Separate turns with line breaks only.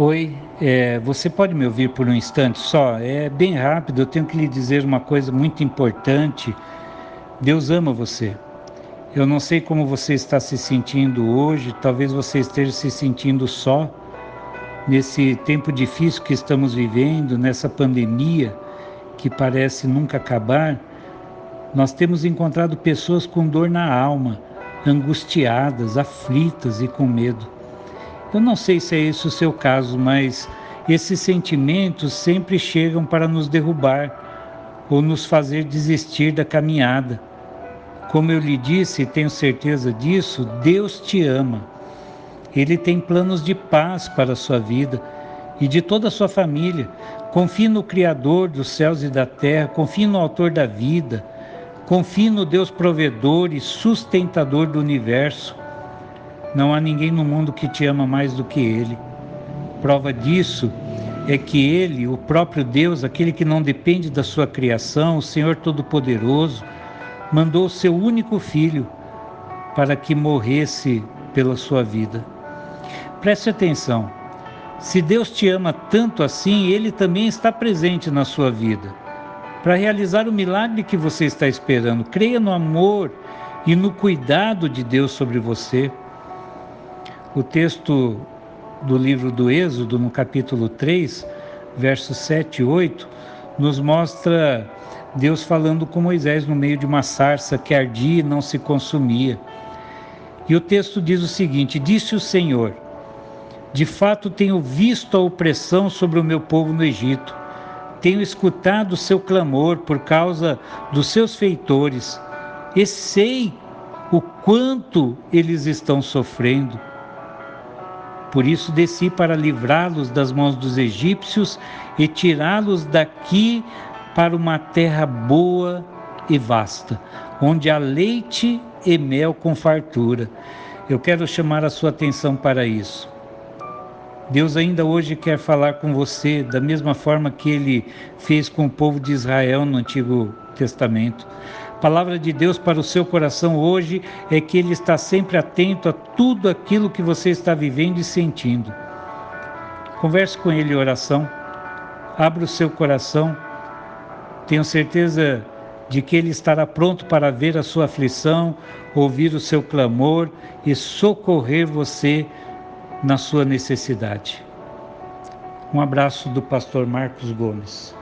Oi, é, você pode me ouvir por um instante só? É bem rápido, eu tenho que lhe dizer uma coisa muito importante. Deus ama você. Eu não sei como você está se sentindo hoje, talvez você esteja se sentindo só nesse tempo difícil que estamos vivendo, nessa pandemia que parece nunca acabar. Nós temos encontrado pessoas com dor na alma, angustiadas, aflitas e com medo. Eu não sei se é esse o seu caso, mas esses sentimentos sempre chegam para nos derrubar ou nos fazer desistir da caminhada. Como eu lhe disse e tenho certeza disso, Deus te ama. Ele tem planos de paz para a sua vida e de toda a sua família. Confie no Criador dos céus e da terra, confie no Autor da vida, confie no Deus provedor e sustentador do universo. Não há ninguém no mundo que te ama mais do que Ele. Prova disso é que Ele, o próprio Deus, aquele que não depende da sua criação, o Senhor Todo-Poderoso, mandou o seu único filho para que morresse pela sua vida. Preste atenção. Se Deus te ama tanto assim, Ele também está presente na sua vida para realizar o milagre que você está esperando. Creia no amor e no cuidado de Deus sobre você. O texto do livro do Êxodo, no capítulo 3, versos 7 e 8, nos mostra Deus falando com Moisés no meio de uma sarça que ardia e não se consumia. E o texto diz o seguinte: Disse o Senhor: De fato tenho visto a opressão sobre o meu povo no Egito. Tenho escutado o seu clamor por causa dos seus feitores, e sei o quanto eles estão sofrendo. Por isso desci para livrá-los das mãos dos egípcios e tirá-los daqui para uma terra boa e vasta, onde há leite e mel com fartura. Eu quero chamar a sua atenção para isso. Deus ainda hoje quer falar com você da mesma forma que ele fez com o povo de Israel no Antigo Testamento. A palavra de Deus para o seu coração hoje é que ele está sempre atento a tudo aquilo que você está vivendo e sentindo. Converse com ele em oração. Abra o seu coração tenho certeza de que Ele estará pronto para ver a sua aflição, ouvir o seu clamor e socorrer você na sua necessidade. Um abraço do pastor Marcos Gomes.